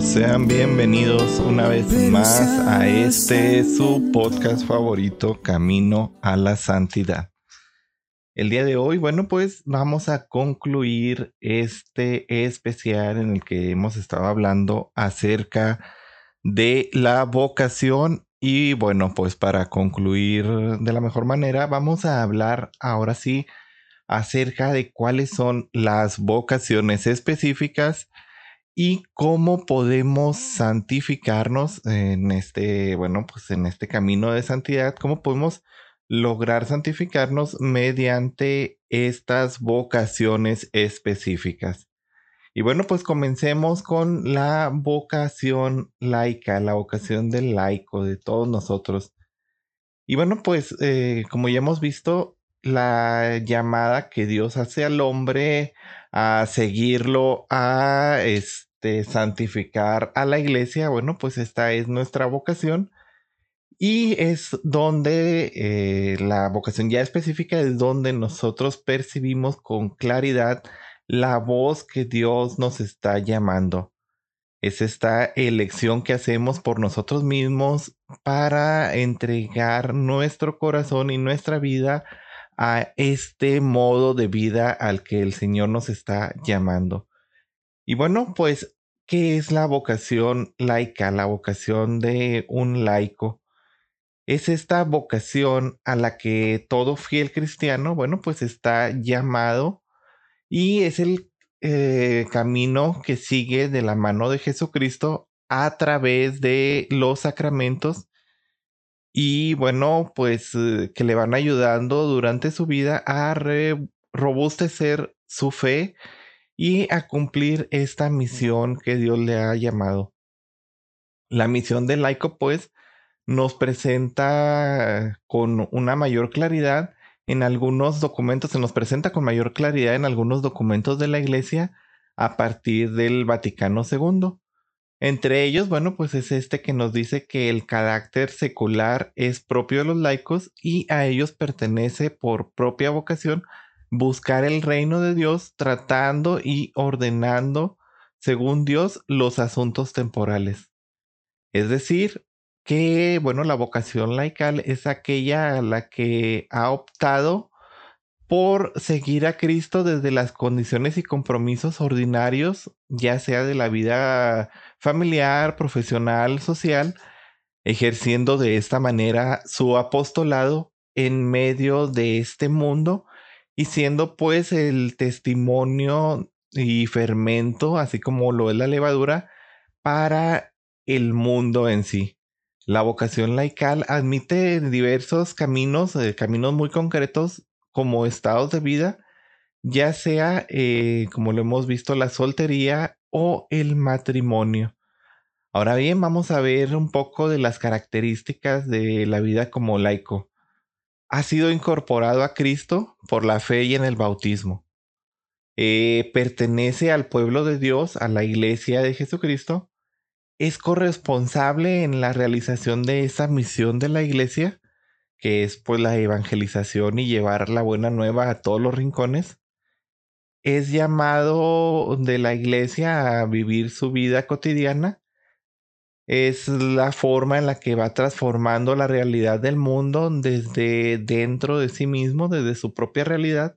Sean bienvenidos una vez más a este su podcast favorito, Camino a la Santidad. El día de hoy, bueno, pues vamos a concluir este especial en el que hemos estado hablando acerca de la vocación y bueno, pues para concluir de la mejor manera, vamos a hablar ahora sí acerca de cuáles son las vocaciones específicas y cómo podemos santificarnos en este, bueno, pues en este camino de santidad, cómo podemos lograr santificarnos mediante estas vocaciones específicas. Y bueno, pues comencemos con la vocación laica, la vocación del laico, de todos nosotros. Y bueno, pues eh, como ya hemos visto, la llamada que Dios hace al hombre a seguirlo, a este, santificar a la iglesia, bueno, pues esta es nuestra vocación. Y es donde eh, la vocación ya específica es donde nosotros percibimos con claridad la voz que Dios nos está llamando. Es esta elección que hacemos por nosotros mismos para entregar nuestro corazón y nuestra vida a este modo de vida al que el Señor nos está llamando. Y bueno, pues, ¿qué es la vocación laica? La vocación de un laico. Es esta vocación a la que todo fiel cristiano, bueno, pues está llamado y es el eh, camino que sigue de la mano de Jesucristo a través de los sacramentos y bueno, pues eh, que le van ayudando durante su vida a robustecer su fe y a cumplir esta misión que Dios le ha llamado. La misión del laico, pues, nos presenta con una mayor claridad en algunos documentos, se nos presenta con mayor claridad en algunos documentos de la Iglesia a partir del Vaticano II. Entre ellos, bueno, pues es este que nos dice que el carácter secular es propio de los laicos y a ellos pertenece por propia vocación buscar el reino de Dios tratando y ordenando según Dios los asuntos temporales. Es decir, que, bueno, la vocación laical es aquella a la que ha optado por seguir a Cristo desde las condiciones y compromisos ordinarios, ya sea de la vida familiar, profesional, social, ejerciendo de esta manera su apostolado en medio de este mundo y siendo pues el testimonio y fermento, así como lo es la levadura, para el mundo en sí. La vocación laical admite diversos caminos, eh, caminos muy concretos como estados de vida, ya sea, eh, como lo hemos visto, la soltería o el matrimonio. Ahora bien, vamos a ver un poco de las características de la vida como laico. Ha sido incorporado a Cristo por la fe y en el bautismo. Eh, pertenece al pueblo de Dios, a la iglesia de Jesucristo. Es corresponsable en la realización de esa misión de la iglesia que es pues la evangelización y llevar la buena nueva a todos los rincones, es llamado de la iglesia a vivir su vida cotidiana, es la forma en la que va transformando la realidad del mundo desde dentro de sí mismo, desde su propia realidad,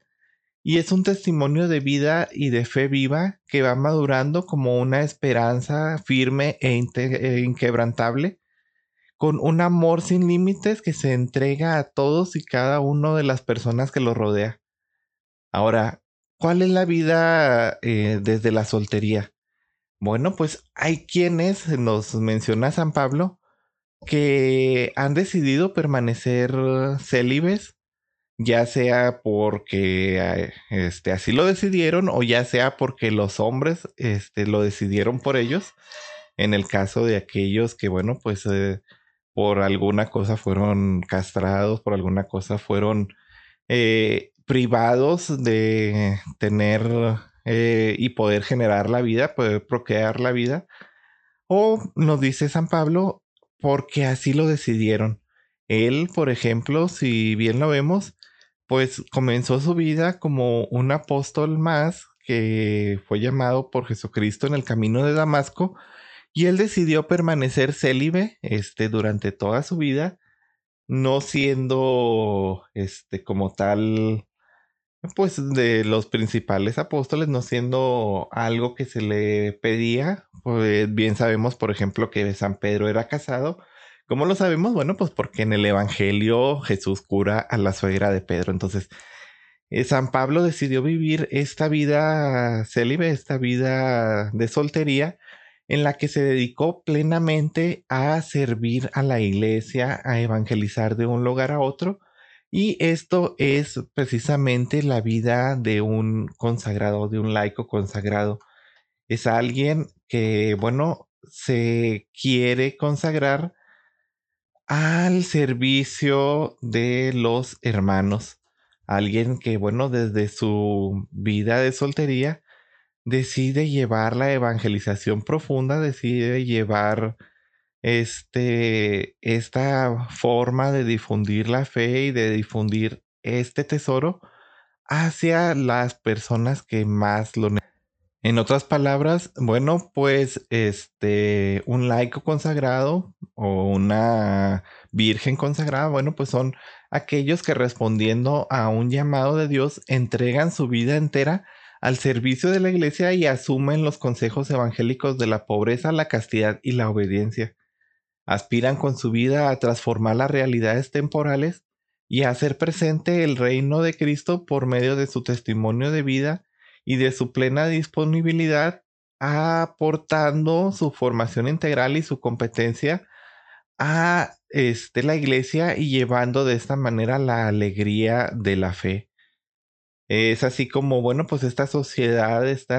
y es un testimonio de vida y de fe viva que va madurando como una esperanza firme e, e inquebrantable con un amor sin límites que se entrega a todos y cada uno de las personas que lo rodea. Ahora, ¿cuál es la vida eh, desde la soltería? Bueno, pues hay quienes, nos menciona San Pablo, que han decidido permanecer célibes, ya sea porque eh, este, así lo decidieron o ya sea porque los hombres este, lo decidieron por ellos. en el caso de aquellos que, bueno, pues eh, por alguna cosa fueron castrados, por alguna cosa fueron eh, privados de tener eh, y poder generar la vida, poder procrear la vida. O nos dice San Pablo, porque así lo decidieron. Él, por ejemplo, si bien lo vemos, pues comenzó su vida como un apóstol más que fue llamado por Jesucristo en el camino de Damasco y él decidió permanecer célibe este, durante toda su vida, no siendo este, como tal, pues de los principales apóstoles, no siendo algo que se le pedía. Pues bien sabemos, por ejemplo, que San Pedro era casado. ¿Cómo lo sabemos? Bueno, pues porque en el Evangelio Jesús cura a la suegra de Pedro. Entonces, eh, San Pablo decidió vivir esta vida célibe, esta vida de soltería, en la que se dedicó plenamente a servir a la iglesia, a evangelizar de un lugar a otro. Y esto es precisamente la vida de un consagrado, de un laico consagrado. Es alguien que, bueno, se quiere consagrar al servicio de los hermanos. Alguien que, bueno, desde su vida de soltería, decide llevar la evangelización profunda, decide llevar este, esta forma de difundir la fe y de difundir este tesoro hacia las personas que más lo necesitan. En otras palabras, bueno, pues este, un laico consagrado o una virgen consagrada, bueno, pues son aquellos que respondiendo a un llamado de Dios entregan su vida entera al servicio de la iglesia y asumen los consejos evangélicos de la pobreza, la castidad y la obediencia. Aspiran con su vida a transformar las realidades temporales y a hacer presente el reino de Cristo por medio de su testimonio de vida y de su plena disponibilidad, aportando su formación integral y su competencia a este, la iglesia y llevando de esta manera la alegría de la fe. Es así como, bueno, pues esta sociedad, este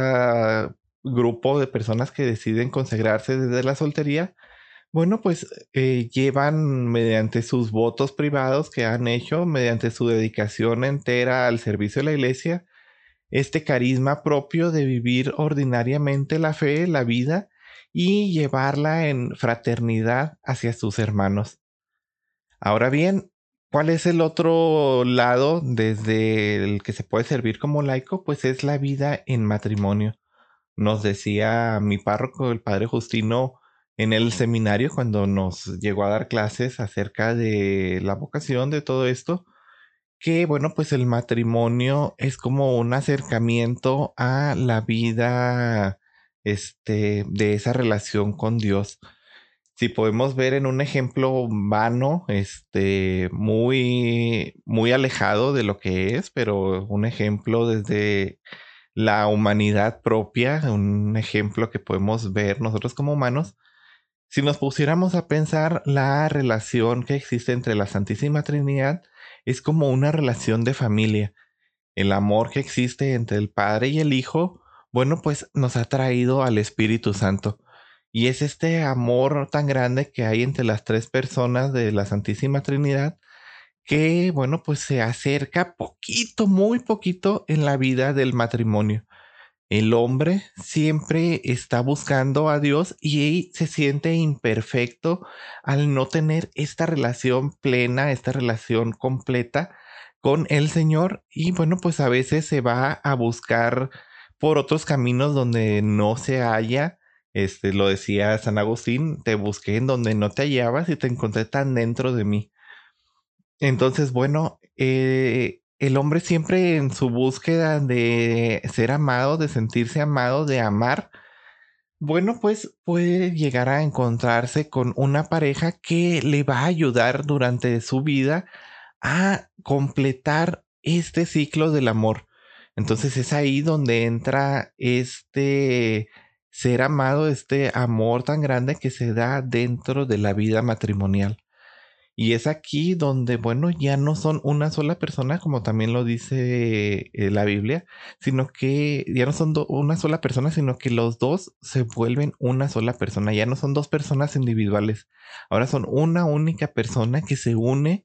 grupo de personas que deciden consagrarse desde la soltería, bueno, pues eh, llevan mediante sus votos privados que han hecho, mediante su dedicación entera al servicio de la iglesia, este carisma propio de vivir ordinariamente la fe, la vida y llevarla en fraternidad hacia sus hermanos. Ahora bien, ¿Cuál es el otro lado desde el que se puede servir como laico? Pues es la vida en matrimonio. Nos decía mi párroco, el padre Justino, en el seminario cuando nos llegó a dar clases acerca de la vocación de todo esto, que bueno, pues el matrimonio es como un acercamiento a la vida este de esa relación con Dios si podemos ver en un ejemplo vano, este, muy, muy alejado de lo que es, pero un ejemplo desde la humanidad propia, un ejemplo que podemos ver nosotros como humanos, si nos pusiéramos a pensar la relación que existe entre la Santísima Trinidad, es como una relación de familia. El amor que existe entre el Padre y el Hijo, bueno, pues nos ha traído al Espíritu Santo. Y es este amor tan grande que hay entre las tres personas de la Santísima Trinidad que, bueno, pues se acerca poquito, muy poquito en la vida del matrimonio. El hombre siempre está buscando a Dios y se siente imperfecto al no tener esta relación plena, esta relación completa con el Señor. Y bueno, pues a veces se va a buscar por otros caminos donde no se halla este, lo decía San Agustín, te busqué en donde no te hallabas y te encontré tan dentro de mí. Entonces, bueno, eh, el hombre siempre en su búsqueda de ser amado, de sentirse amado, de amar, bueno, pues puede llegar a encontrarse con una pareja que le va a ayudar durante su vida a completar este ciclo del amor. Entonces es ahí donde entra este ser amado, este amor tan grande que se da dentro de la vida matrimonial. Y es aquí donde, bueno, ya no son una sola persona, como también lo dice eh, la Biblia, sino que ya no son una sola persona, sino que los dos se vuelven una sola persona. Ya no son dos personas individuales. Ahora son una única persona que se une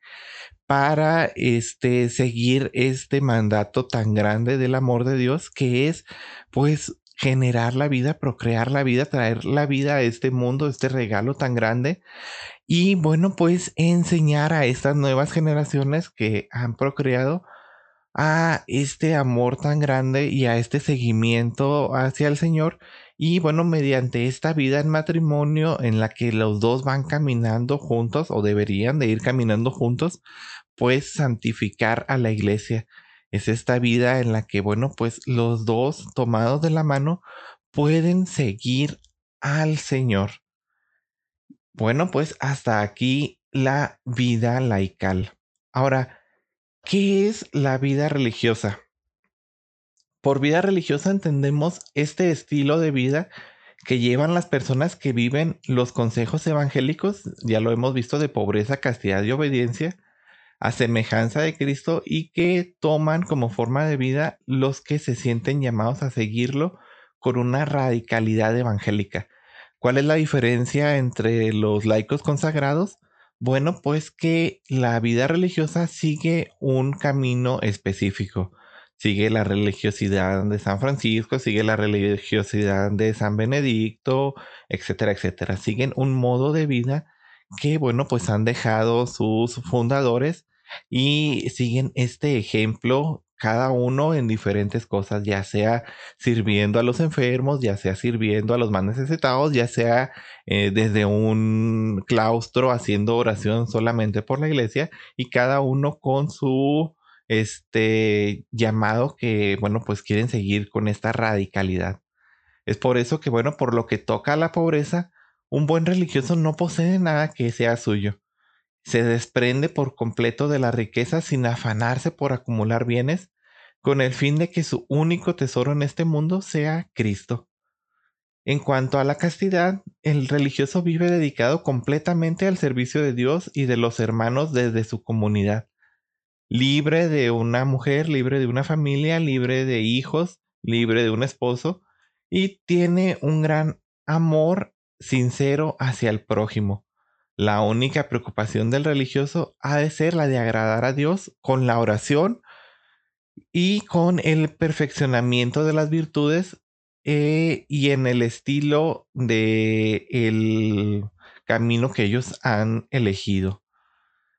para este seguir este mandato tan grande del amor de Dios que es pues generar la vida, procrear la vida, traer la vida a este mundo, este regalo tan grande y bueno, pues enseñar a estas nuevas generaciones que han procreado a este amor tan grande y a este seguimiento hacia el Señor. Y bueno, mediante esta vida en matrimonio en la que los dos van caminando juntos o deberían de ir caminando juntos, pues santificar a la iglesia. Es esta vida en la que, bueno, pues los dos tomados de la mano pueden seguir al Señor. Bueno, pues hasta aquí la vida laical. Ahora, ¿qué es la vida religiosa? Por vida religiosa entendemos este estilo de vida que llevan las personas que viven los consejos evangélicos, ya lo hemos visto, de pobreza, castidad y obediencia, a semejanza de Cristo y que toman como forma de vida los que se sienten llamados a seguirlo con una radicalidad evangélica. ¿Cuál es la diferencia entre los laicos consagrados? Bueno, pues que la vida religiosa sigue un camino específico. Sigue la religiosidad de San Francisco, sigue la religiosidad de San Benedicto, etcétera, etcétera. Siguen un modo de vida que, bueno, pues han dejado sus fundadores y siguen este ejemplo cada uno en diferentes cosas, ya sea sirviendo a los enfermos, ya sea sirviendo a los más necesitados, ya sea eh, desde un claustro haciendo oración solamente por la iglesia y cada uno con su este llamado que, bueno, pues quieren seguir con esta radicalidad. Es por eso que, bueno, por lo que toca a la pobreza, un buen religioso no posee nada que sea suyo se desprende por completo de la riqueza sin afanarse por acumular bienes, con el fin de que su único tesoro en este mundo sea Cristo. En cuanto a la castidad, el religioso vive dedicado completamente al servicio de Dios y de los hermanos desde su comunidad, libre de una mujer, libre de una familia, libre de hijos, libre de un esposo, y tiene un gran amor sincero hacia el prójimo. La única preocupación del religioso ha de ser la de agradar a Dios con la oración y con el perfeccionamiento de las virtudes eh, y en el estilo de el camino que ellos han elegido.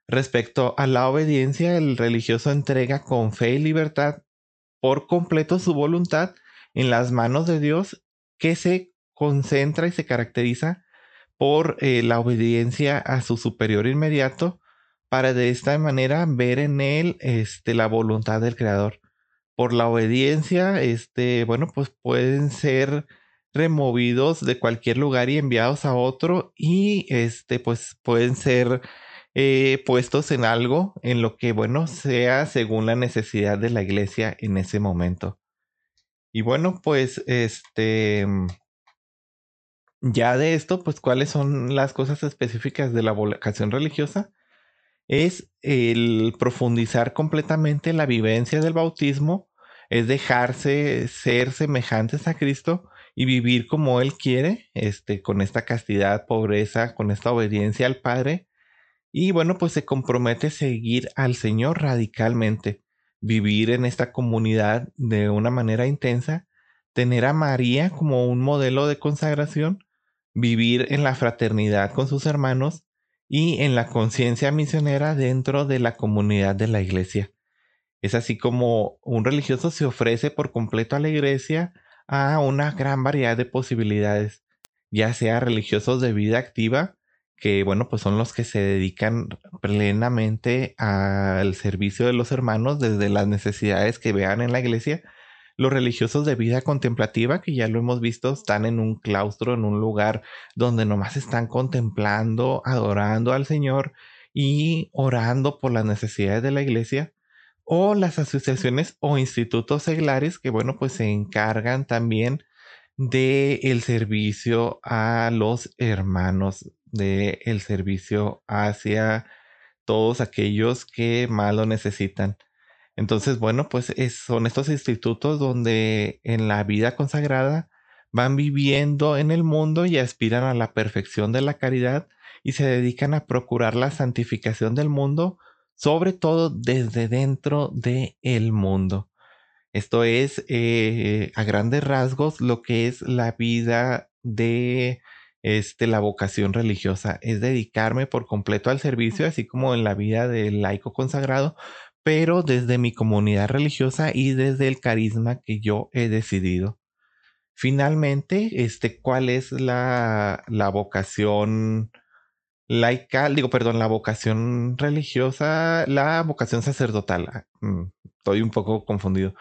Respecto a la obediencia, el religioso entrega con fe y libertad por completo su voluntad en las manos de Dios que se concentra y se caracteriza por eh, la obediencia a su superior inmediato para de esta manera ver en él este, la voluntad del creador. Por la obediencia, este, bueno, pues pueden ser removidos de cualquier lugar y enviados a otro y este, pues pueden ser eh, puestos en algo en lo que, bueno, sea según la necesidad de la iglesia en ese momento. Y bueno, pues este ya de esto, pues, ¿cuáles son las cosas específicas de la vocación religiosa? Es el profundizar completamente la vivencia del bautismo, es dejarse ser semejantes a Cristo y vivir como Él quiere, este, con esta castidad, pobreza, con esta obediencia al Padre. Y bueno, pues se compromete a seguir al Señor radicalmente, vivir en esta comunidad de una manera intensa, tener a María como un modelo de consagración vivir en la fraternidad con sus hermanos y en la conciencia misionera dentro de la comunidad de la iglesia. Es así como un religioso se ofrece por completo a la iglesia a una gran variedad de posibilidades, ya sea religiosos de vida activa, que bueno, pues son los que se dedican plenamente al servicio de los hermanos desde las necesidades que vean en la iglesia, los religiosos de vida contemplativa, que ya lo hemos visto, están en un claustro, en un lugar donde nomás están contemplando, adorando al Señor y orando por las necesidades de la iglesia. O las asociaciones o institutos seglares que, bueno, pues se encargan también del el servicio a los hermanos, del el servicio hacia todos aquellos que más lo necesitan. Entonces, bueno, pues son estos institutos donde en la vida consagrada van viviendo en el mundo y aspiran a la perfección de la caridad y se dedican a procurar la santificación del mundo, sobre todo desde dentro del el mundo. Esto es eh, a grandes rasgos lo que es la vida de este, la vocación religiosa, es dedicarme por completo al servicio, así como en la vida del laico consagrado, pero desde mi comunidad religiosa y desde el carisma que yo he decidido. Finalmente, este, ¿cuál es la, la vocación laical? Digo, perdón, la vocación religiosa, la vocación sacerdotal. Ah, mm, estoy un poco confundido.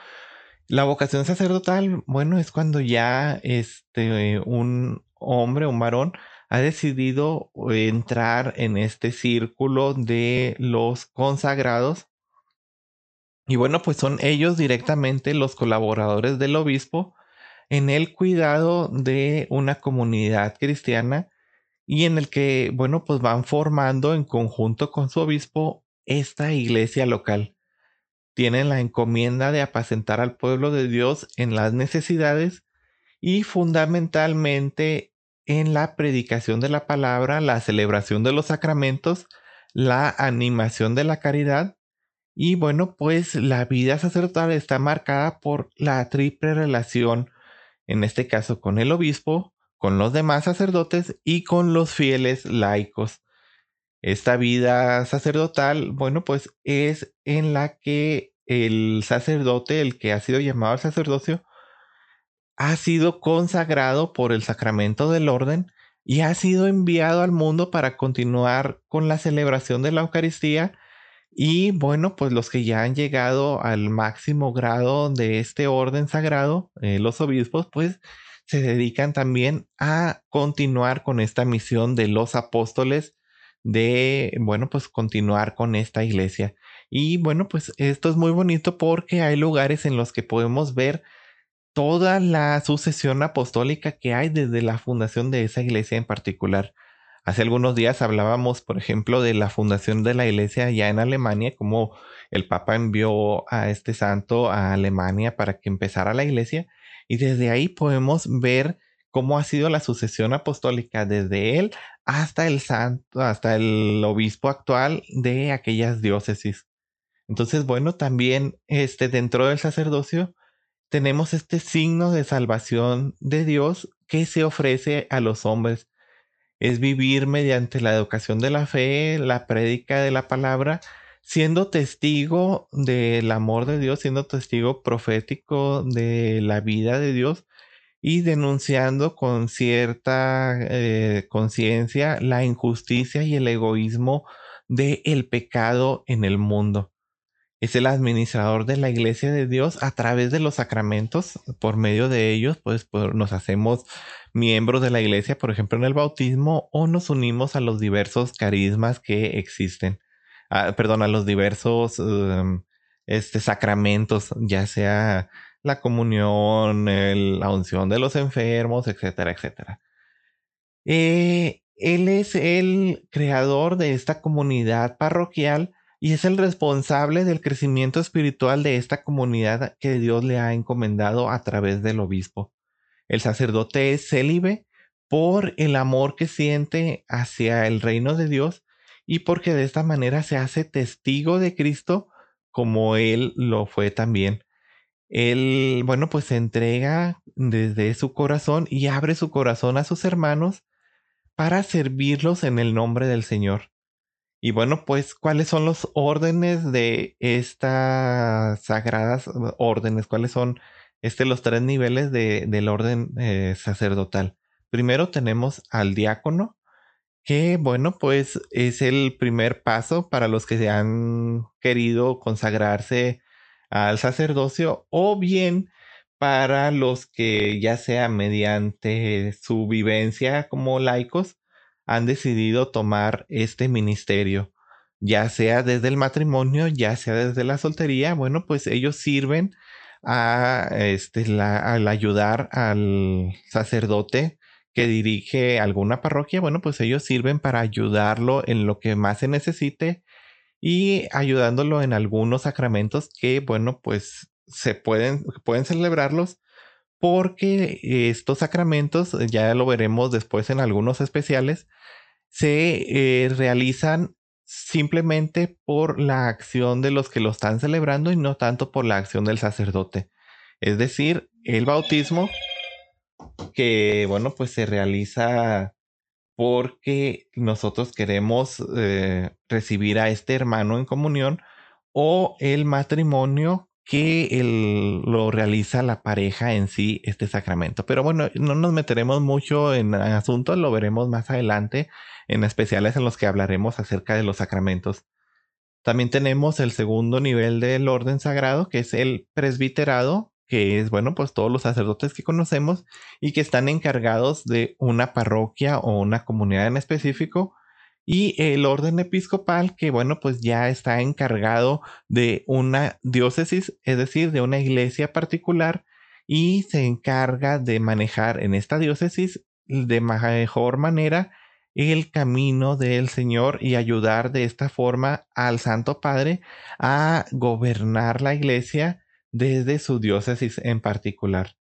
La vocación sacerdotal, bueno, es cuando ya este, un hombre, un varón, ha decidido entrar en este círculo de los consagrados y bueno, pues son ellos directamente los colaboradores del obispo en el cuidado de una comunidad cristiana y en el que, bueno, pues van formando en conjunto con su obispo esta iglesia local. Tienen la encomienda de apacentar al pueblo de Dios en las necesidades y fundamentalmente en la predicación de la palabra, la celebración de los sacramentos, la animación de la caridad y bueno, pues la vida sacerdotal está marcada por la triple relación, en este caso con el obispo, con los demás sacerdotes y con los fieles laicos. Esta vida sacerdotal, bueno, pues es en la que el sacerdote, el que ha sido llamado al sacerdocio, ha sido consagrado por el sacramento del orden y ha sido enviado al mundo para continuar con la celebración de la Eucaristía y bueno, pues los que ya han llegado al máximo grado de este orden sagrado, eh, los obispos, pues se dedican también a continuar con esta misión de los apóstoles de, bueno, pues continuar con esta iglesia. Y bueno, pues esto es muy bonito porque hay lugares en los que podemos ver toda la sucesión apostólica que hay desde la fundación de esa iglesia en particular. Hace algunos días hablábamos, por ejemplo, de la fundación de la iglesia ya en Alemania, como el Papa envió a este santo a Alemania para que empezara la iglesia. Y desde ahí podemos ver cómo ha sido la sucesión apostólica desde él hasta el santo, hasta el obispo actual de aquellas diócesis. Entonces, bueno, también este, dentro del sacerdocio tenemos este signo de salvación de Dios que se ofrece a los hombres es vivir mediante la educación de la fe, la prédica de la palabra, siendo testigo del amor de Dios, siendo testigo profético de la vida de Dios y denunciando con cierta eh, conciencia la injusticia y el egoísmo del el pecado en el mundo es el administrador de la iglesia de Dios a través de los sacramentos. Por medio de ellos, pues, nos hacemos miembros de la iglesia, por ejemplo, en el bautismo, o nos unimos a los diversos carismas que existen. Perdón, a los diversos um, este, sacramentos, ya sea la comunión, la unción de los enfermos, etcétera, etcétera. Eh, él es el creador de esta comunidad parroquial y es el responsable del crecimiento espiritual de esta comunidad que Dios le ha encomendado a través del obispo. El sacerdote es célibe por el amor que siente hacia el reino de Dios y porque de esta manera se hace testigo de Cristo como él lo fue también. Él, bueno, pues se entrega desde su corazón y abre su corazón a sus hermanos para servirlos en el nombre del Señor. Y bueno, pues, ¿cuáles son los órdenes de estas sagradas órdenes? ¿Cuáles son este, los tres niveles de, del orden eh, sacerdotal? Primero tenemos al diácono, que bueno, pues es el primer paso para los que se han querido consagrarse al sacerdocio o bien para los que ya sea mediante su vivencia como laicos han decidido tomar este ministerio, ya sea desde el matrimonio, ya sea desde la soltería, bueno, pues ellos sirven a, este, al ayudar al sacerdote que dirige alguna parroquia, bueno, pues ellos sirven para ayudarlo en lo que más se necesite y ayudándolo en algunos sacramentos que, bueno, pues se pueden, pueden celebrarlos porque estos sacramentos, ya lo veremos después en algunos especiales, se eh, realizan simplemente por la acción de los que lo están celebrando y no tanto por la acción del sacerdote. Es decir, el bautismo, que bueno, pues se realiza porque nosotros queremos eh, recibir a este hermano en comunión, o el matrimonio que lo realiza la pareja en sí, este sacramento. Pero bueno, no nos meteremos mucho en asuntos, lo veremos más adelante en especiales en los que hablaremos acerca de los sacramentos. También tenemos el segundo nivel del orden sagrado, que es el presbiterado, que es, bueno, pues todos los sacerdotes que conocemos y que están encargados de una parroquia o una comunidad en específico y el orden episcopal que, bueno, pues ya está encargado de una diócesis, es decir, de una iglesia particular y se encarga de manejar en esta diócesis de mejor manera el camino del Señor y ayudar de esta forma al Santo Padre a gobernar la iglesia desde su diócesis en particular.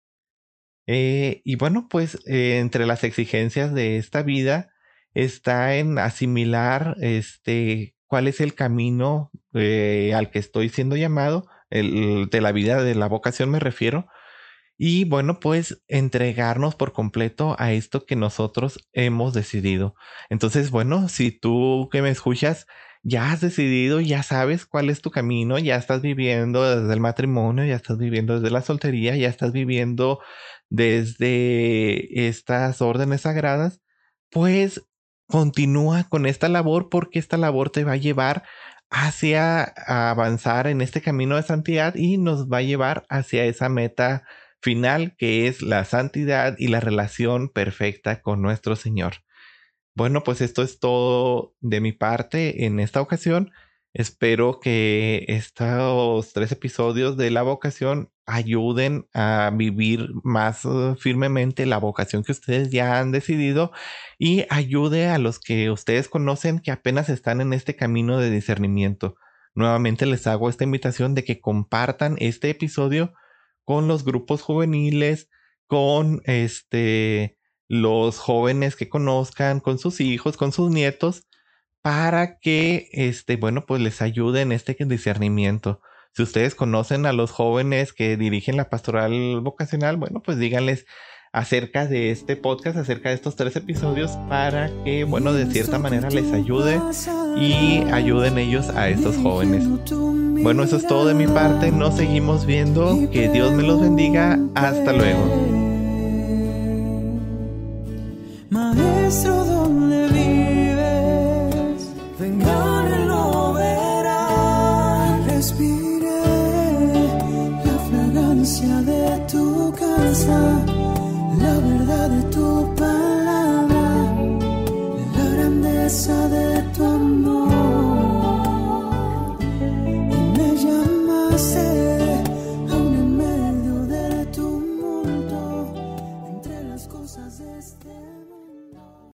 Eh, y bueno, pues eh, entre las exigencias de esta vida, está en asimilar este, cuál es el camino eh, al que estoy siendo llamado, el, de la vida, de la vocación me refiero, y bueno, pues entregarnos por completo a esto que nosotros hemos decidido. Entonces, bueno, si tú que me escuchas, ya has decidido, ya sabes cuál es tu camino, ya estás viviendo desde el matrimonio, ya estás viviendo desde la soltería, ya estás viviendo desde estas órdenes sagradas, pues continúa con esta labor porque esta labor te va a llevar hacia avanzar en este camino de santidad y nos va a llevar hacia esa meta final que es la santidad y la relación perfecta con nuestro Señor. Bueno, pues esto es todo de mi parte en esta ocasión. Espero que estos tres episodios de la vocación ayuden a vivir más uh, firmemente la vocación que ustedes ya han decidido y ayude a los que ustedes conocen que apenas están en este camino de discernimiento. Nuevamente les hago esta invitación de que compartan este episodio con los grupos juveniles, con este los jóvenes que conozcan, con sus hijos, con sus nietos, para que este, bueno, pues les ayude en este discernimiento. Si ustedes conocen a los jóvenes que dirigen la pastoral vocacional, bueno, pues díganles acerca de este podcast, acerca de estos tres episodios, para que, bueno, de cierta manera les ayude y ayuden ellos a estos jóvenes. Bueno, eso es todo de mi parte. Nos seguimos viendo. Que Dios me los bendiga. Hasta luego.